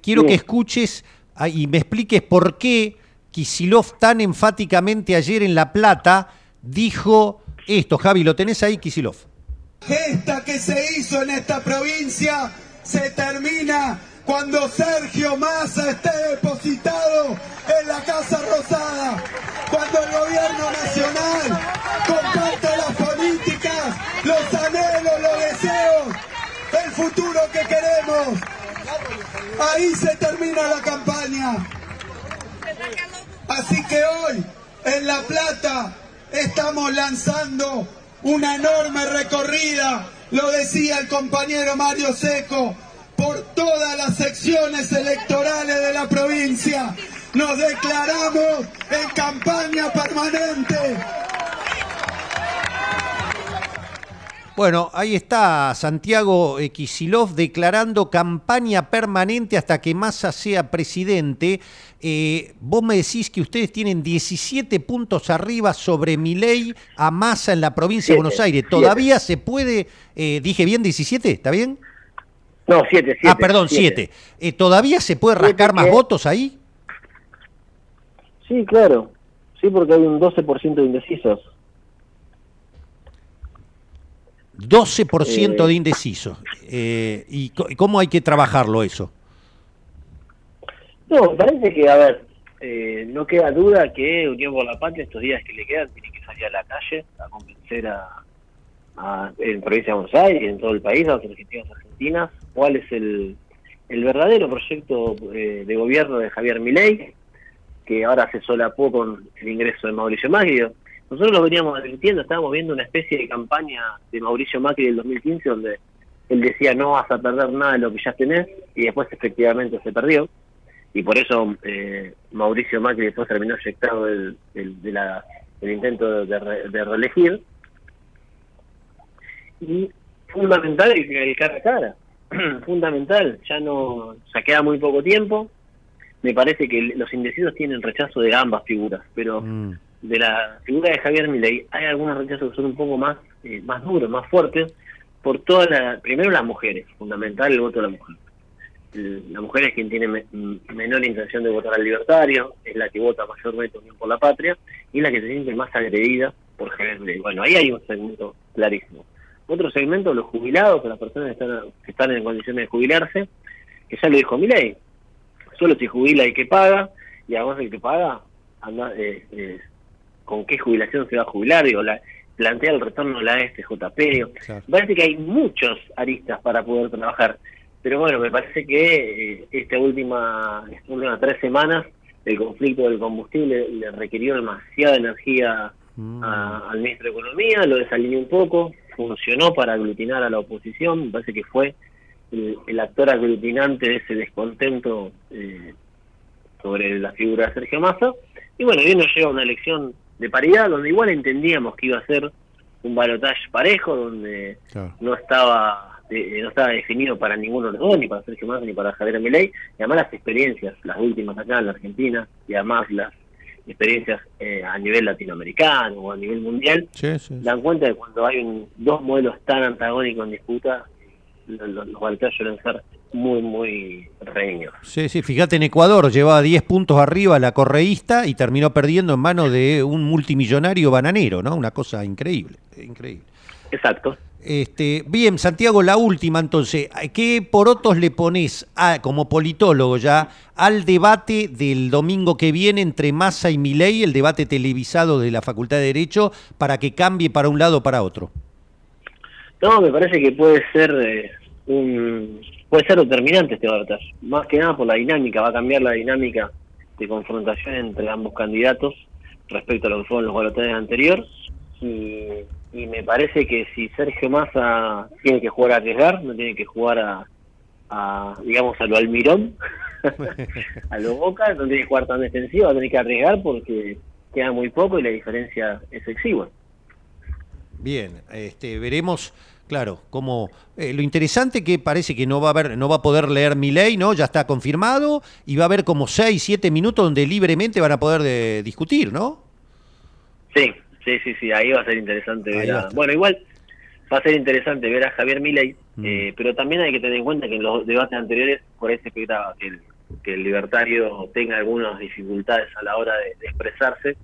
Quiero que escuches y me expliques por qué Kisilov tan enfáticamente ayer en La Plata dijo esto. Javi, ¿lo tenés ahí, Kisilov? Esta que se hizo en esta provincia se termina cuando Sergio Massa esté depositado en la Casa Rosada, cuando el gobierno nacional comparte las políticas, los anhelos, los deseos, el futuro que queremos. Ahí se termina la campaña. Así que hoy, en La Plata, estamos lanzando una enorme recorrida, lo decía el compañero Mario Seco, por todas las secciones electorales de la provincia. Nos declaramos en campaña permanente. Bueno, ahí está Santiago Kisilov declarando campaña permanente hasta que Massa sea presidente. Eh, vos me decís que ustedes tienen 17 puntos arriba sobre Milei a Massa en la provincia de Buenos Aires. ¿Todavía se puede, eh, dije bien 17, está bien? No, 7, Ah, perdón, 7. Eh, ¿Todavía se puede rascar más votos ahí? Sí, claro. Sí, porque hay un 12% de indecisos. 12% de eh, indecisos. Eh, ¿Y cómo hay que trabajarlo eso? No, parece que, a ver, eh, no queda duda que Unión por la Patria estos días que le quedan tiene que salir a la calle a convencer a, en provincia de Buenos Aires y en todo el país, a los argentinos argentinas, cuál es el, el verdadero proyecto de gobierno de Javier Milei, que ahora se solapó con el ingreso de Mauricio Magrio nosotros lo veníamos advirtiendo, estábamos viendo una especie de campaña de Mauricio Macri del 2015 donde él decía no vas a perder nada de lo que ya tenés y después efectivamente se perdió. Y por eso eh, Mauricio Macri después terminó eyectado del, intento de, reelegir. Y fundamental el, cara a cara. Fundamental ya no ya queda muy poco tiempo. Me parece que los indecisos tienen rechazo de ambas figuras pero mm de la figura de Javier Milei hay algunos rechazos que son un poco más eh, más duros, más fuertes, por toda la, primero las mujeres, fundamental el voto de la mujer. La mujer es quien tiene menor intención de votar al libertario, es la que vota mayormente por la Patria y la que se siente más agredida por Javier Milei. Bueno, ahí hay un segmento clarísimo. Otro segmento, los jubilados, las personas que están, que están en condiciones de jubilarse, que ya lo dijo Milei, solo si jubila el que paga, y además el que paga anda, eh, eh, con qué jubilación se va a jubilar, digo, la, plantea el retorno de la SJP. Parece que hay muchos aristas para poder trabajar, pero bueno, me parece que eh, esta última, estas últimas tres semanas el conflicto del combustible le requirió demasiada energía mm. al ministro de Economía, lo desalineó un poco, funcionó para aglutinar a la oposición, me parece que fue el, actor aglutinante de ese descontento eh, sobre la figura de Sergio Massa. Y bueno, hoy nos lleva una elección de paridad donde igual entendíamos que iba a ser un balotaje parejo, donde no estaba eh, no estaba definido para ninguno de los dos, ni para Sergio Massa ni para Javier Milei, y además las experiencias, las últimas acá en la Argentina, y además las experiencias eh, a nivel latinoamericano o a nivel mundial, dan cuenta de cuando hay un, dos modelos tan antagónicos en disputa, los, los suelen ser muy, muy reños. Sí, sí, fíjate en Ecuador, llevaba 10 puntos arriba la correísta y terminó perdiendo en manos de un multimillonario bananero, ¿no? Una cosa increíble, increíble. Exacto. Este, bien, Santiago, la última entonces. ¿Qué porotos le pones a, como politólogo ya al debate del domingo que viene entre Massa y Milei, el debate televisado de la Facultad de Derecho, para que cambie para un lado o para otro? No, me parece que puede ser eh, un puede ser determinante este debate. Más que nada por la dinámica, va a cambiar la dinámica de confrontación entre ambos candidatos respecto a lo que fueron los balotajes anteriores. Y y me parece que si Sergio Massa tiene que jugar a arriesgar, no tiene que jugar a, digamos, a lo Almirón, a lo Boca, no tiene que jugar tan defensivo, va a tener que arriesgar porque queda muy poco y la diferencia es exigua. Bien, este, veremos, claro, como eh, lo interesante que parece que no va a haber, no va a poder leer mi ley, ¿no? Ya está confirmado y va a haber como 6, 7 minutos donde libremente van a poder de, discutir, ¿no? Sí, Sí, sí, sí, ahí va a ser interesante ver a... Bueno, igual va a ser interesante ver a Javier Milei, mm. eh, pero también hay que tener en cuenta que en los debates anteriores por ahí se esperaba que el, que el libertario tenga algunas dificultades a la hora de, expresarse,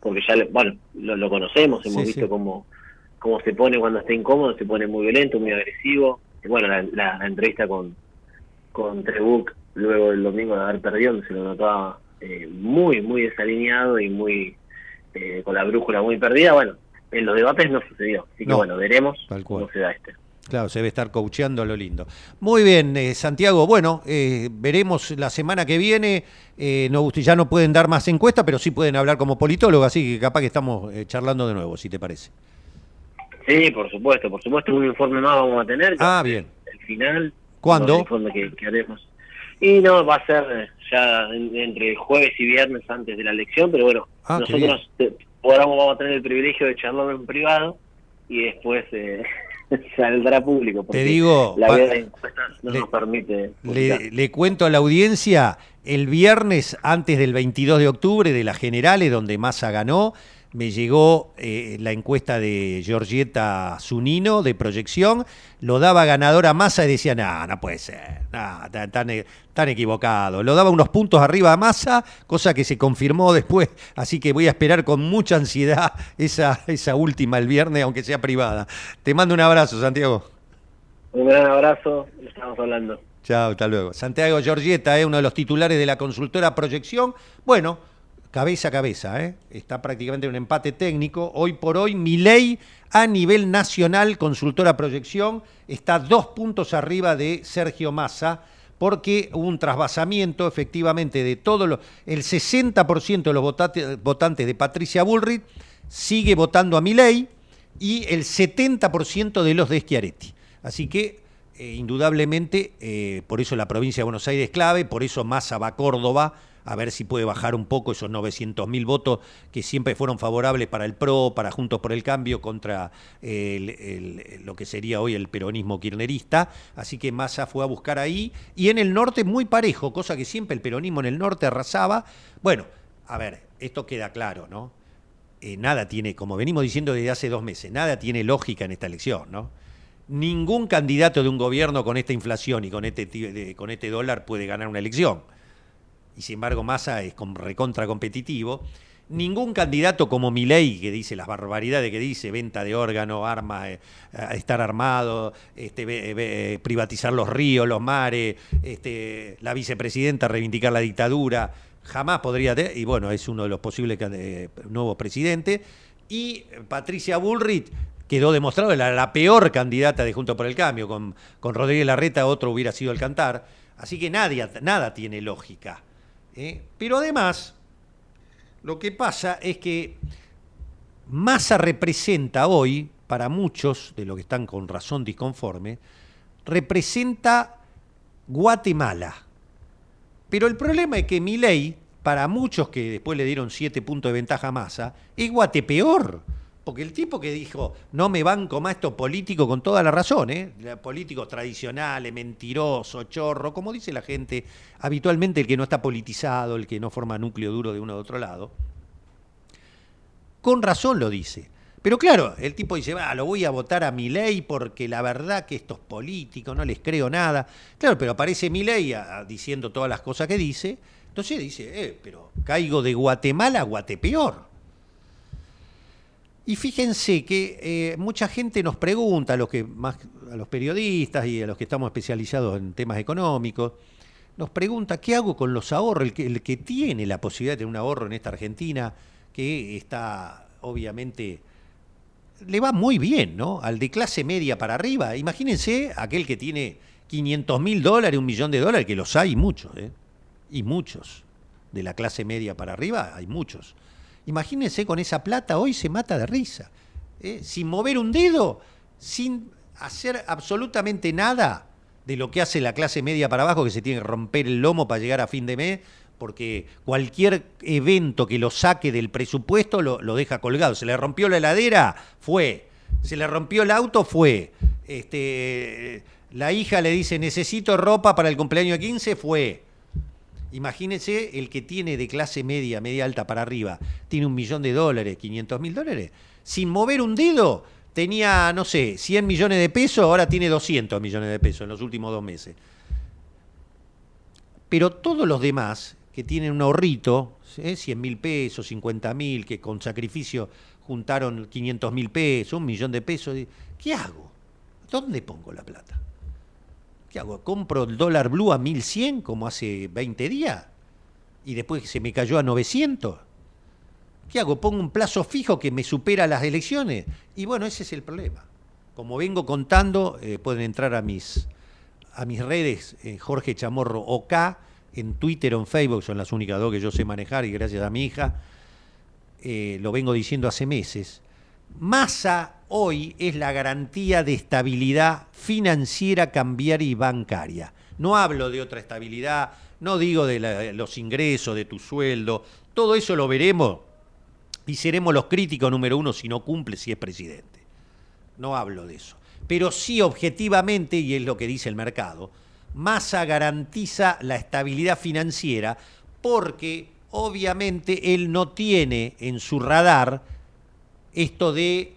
porque ya, bueno, lo, conocemos, hemos visto cómo, cómo se pone cuando está incómodo, se pone muy violento, muy agresivo. Y bueno, la, entrevista con, con Trebuch luego del domingo de haber perdido, se lo notaba eh, muy, muy desalineado y muy eh, con la brújula muy perdida, bueno, en los debates no sucedió. Así que bueno, veremos cómo se da este. Claro, se debe estar coacheando lo lindo. Muy bien, eh, Santiago. Bueno, eh, veremos la semana que viene. no, ya no pueden dar más encuestas, pero sí pueden hablar como politólogo, así que capaz que estamos charlando de nuevo, si te parece. Sí, por supuesto, por supuesto, un informe más vamos a tener. Ah, bien. El final. ¿Cuándo? El informe que, haremos. Y no, va a ser ya entre jueves y viernes antes de la elección, pero bueno, Ah, Nosotros ahora vamos a tener el privilegio de charlarlo en privado y después eh, saldrá público. Te digo, la vida de no nos permite. Le, cuento a la audiencia, el viernes antes del 22 de octubre de las generales, donde Massa ganó, me llegó eh, la encuesta de Georgieta Zunino de proyección, lo daba ganador a Massa y decía, no, no puede ser, tan, tan, equivocado. Lo daba unos puntos arriba a Massa, cosa que se confirmó después, así que voy a esperar con mucha ansiedad esa, esa última el viernes, aunque sea privada. Te mando un abrazo, Santiago. Un gran abrazo, estamos hablando. Chao, hasta luego. Santiago Georgieta es uno de los titulares de la consultora Proyección. Bueno, cabeza a cabeza, ¿eh? está prácticamente en un empate técnico. Hoy por hoy, mi ley a nivel nacional, consultora proyección, está dos puntos arriba de Sergio Massa, porque hubo un trasvasamiento efectivamente de todo lo, el 60% de los votantes de Patricia Bullrich sigue votando a mi ley y el 70% de los de Schiaretti. Así que eh, indudablemente, eh, por eso la provincia de Buenos Aires es clave, por eso Massa va a Córdoba a ver si puede bajar un poco esos 900.000 votos que siempre fueron favorables para el PRO, para Juntos por el Cambio, contra lo que sería hoy el peronismo kirchnerista. Así que Massa fue a buscar ahí. Y en el norte muy parejo, cosa que siempre el peronismo en el norte arrasaba. Bueno, a ver, esto queda claro, ¿no? Eh, nada tiene, como venimos diciendo desde hace dos meses, nada tiene lógica en esta elección, ¿no? Ningún candidato de un gobierno con esta inflación y con este, con este dólar puede ganar una elección y sin embargo Massa es recontra competitivo. Ningún candidato como Milei, que dice las barbaridades que dice, venta de órgano, armas, eh, estar armado, este, privatizar los ríos, los mares, este, la vicepresidenta reivindicar la dictadura, jamás podría tener, y bueno, es uno de los posibles eh, nuevos presidentes. Y Patricia Bullrich quedó demostrado, la, la peor candidata de Junto por el Cambio, con, con Rodríguez Larreta otro hubiera sido el cantar. Así que nadie, nada tiene lógica. ¿Eh? Pero además, lo que pasa es que Massa representa hoy, para muchos de los que están con razón disconforme, representa Guatemala. Pero el problema es que Milei, para muchos que después le dieron siete puntos de ventaja a Massa, es Guatepeor. Porque el tipo que dijo, no me banco más esto político con toda la razón, ¿eh? políticos tradicionales, mentiroso, chorro, como dice la gente habitualmente, el que no está politizado, el que no forma núcleo duro de uno de otro lado. Con razón lo dice. Pero claro, el tipo dice, va, lo voy a votar a mi ley porque la verdad que estos políticos no les creo nada. Claro, pero aparece mi ley diciendo todas las cosas que dice. Entonces dice, eh, pero caigo de Guatemala a Guatepeor. Y fíjense que eh, mucha gente nos pregunta, a los, que más, a los periodistas y a los que estamos especializados en temas económicos, nos pregunta qué hago con los ahorros, el que, el que tiene la posibilidad de tener un ahorro en esta Argentina, que está obviamente, le va muy bien, ¿no? Al de clase media para arriba. Imagínense aquel que tiene 500 mil dólares, un millón de dólares, que los hay muchos, ¿eh? Y muchos. De la clase media para arriba hay muchos. Imagínense con esa plata, hoy se mata de risa. ¿eh? Sin mover un dedo, sin hacer absolutamente nada de lo que hace la clase media para abajo, que se tiene que romper el lomo para llegar a fin de mes, porque cualquier evento que lo saque del presupuesto lo, deja colgado. Se le rompió la heladera, fue. Se le rompió el auto, fue. Este, la hija le dice, necesito ropa para el cumpleaños de 15, fue. Imagínense el que tiene de clase media, media alta para arriba, tiene un millón de dólares, 500 mil dólares, sin mover un dedo, tenía, no sé, 100 millones de pesos, ahora tiene 200 millones de pesos en los últimos dos meses. Pero todos los demás que tienen un ahorrito, 100 mil pesos, 50 mil, que con sacrificio juntaron 500 mil pesos, un millón de pesos, ¿qué hago? ¿Dónde pongo la plata? ¿Qué hago? ¿Compro el dólar blue a 1100 como hace 20 días? Y después se me cayó a 900. ¿Qué hago? ¿Pongo un plazo fijo que me supera las elecciones? Y bueno, ese es el problema. Como vengo contando, eh, pueden entrar a mis, a mis redes, eh, Jorge Chamorro OK, en Twitter o en Facebook, son las únicas dos que yo sé manejar y gracias a mi hija, eh, lo vengo diciendo hace meses. Massa hoy es la garantía de estabilidad financiera, cambiaria y bancaria. No hablo de otra estabilidad, no digo de los ingresos, de tu sueldo, todo eso lo veremos y seremos los críticos número uno si no cumple, si es presidente. No hablo de eso. Pero sí objetivamente, y es lo que dice el mercado, Massa garantiza la estabilidad financiera porque obviamente él no tiene en su radar esto de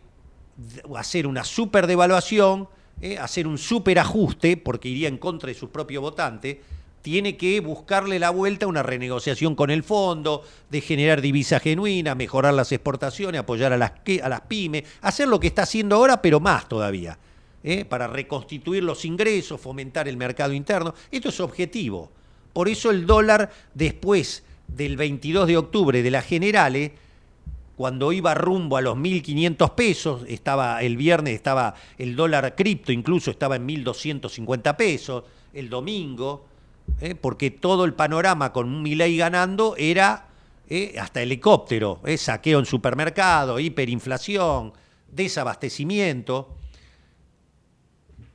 hacer una super devaluación, eh, hacer un super ajuste, porque iría en contra de sus propios votantes, tiene que buscarle la vuelta a una renegociación con el fondo, de generar divisa genuina, mejorar las exportaciones, apoyar a las, a las pymes, hacer lo que está haciendo ahora, pero más todavía, eh, para reconstituir los ingresos, fomentar el mercado interno. Esto es objetivo. Por eso el dólar, después del 22 de octubre de las generales, cuando iba rumbo a los 1.500 pesos, estaba el viernes estaba el dólar cripto, incluso estaba en 1.250 pesos, el domingo, ¿eh? porque todo el panorama con un Milei ganando era ¿eh? hasta helicóptero, ¿eh? saqueo en supermercado, hiperinflación, desabastecimiento.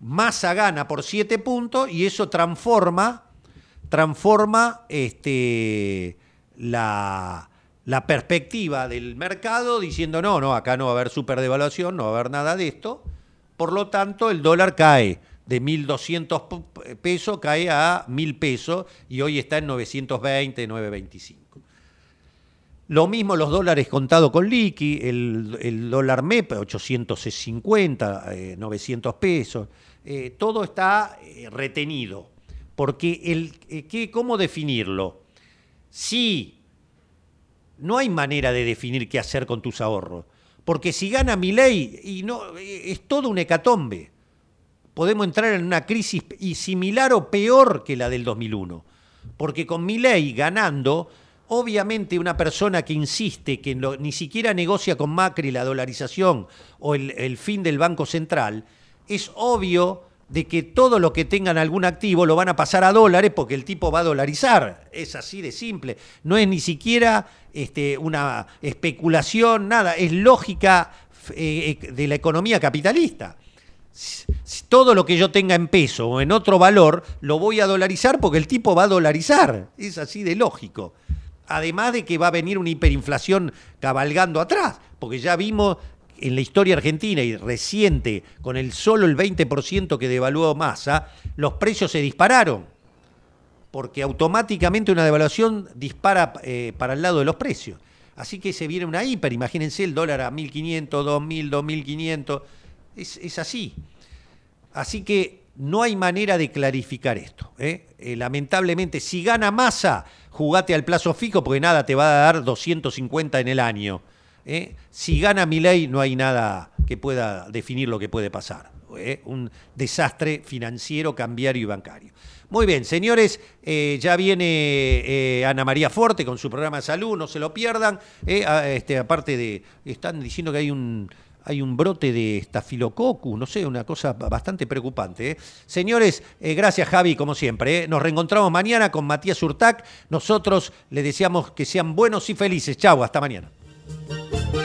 Massa gana por 7 puntos y eso transforma, transforma este, la, la perspectiva del mercado diciendo no, no, acá no va a haber superdevaluación, no va a haber nada de esto. Por lo tanto, el dólar cae de 1.200 pesos, cae a 1.000 pesos y hoy está en 920, 925. Lo mismo los dólares contados con liqui, el, dólar MEP 850, 900 pesos, eh, todo está eh, retenido. Porque el, eh, ¿cómo definirlo? Si no hay manera de definir qué hacer con tus ahorros. Porque si gana mi ley, y no, es todo un hecatombe. Podemos entrar en una crisis similar o peor que la del 2001. Porque con mi ley ganando, obviamente una persona que insiste que ni siquiera negocia con Macri la dolarización o el fin del Banco Central, es obvio de que todo lo que tengan algún activo lo van a pasar a dólares porque el tipo va a dolarizar. Es así de simple. No es ni siquiera este, una especulación, nada. Es lógica eh, eh, de la economía capitalista. Todo lo que yo tenga en peso o en otro valor lo voy a dolarizar porque el tipo va a dolarizar. Es así de lógico. Además de que va a venir una hiperinflación cabalgando atrás, porque ya vimos en la historia argentina y reciente, con el solo el 20% que devaluó Massa, los precios se dispararon. Porque automáticamente una devaluación dispara eh, para el lado de los precios. Así que se viene una hiper, imagínense el dólar a 1.500, 2.000, 2.500. Es, es así. Así que no hay manera de clarificar esto. ¿eh? Eh, lamentablemente, si gana masa, jugate al plazo fijo porque nada te va a dar 250 en el año. ¿Eh? Si gana ley, no hay nada que pueda definir lo que puede pasar. ¿eh? Un desastre financiero, cambiario y bancario. Muy bien, señores, eh, ya viene Ana María Forte con su programa de salud, no se lo pierdan. Este, aparte de, están diciendo que hay un, hay un brote de estafilococcus, no sé, una cosa bastante preocupante. Señores, gracias Javi, como siempre. Nos reencontramos mañana con Matías Urtac. Nosotros les deseamos que sean buenos y felices. Chau, hasta mañana. Thank you.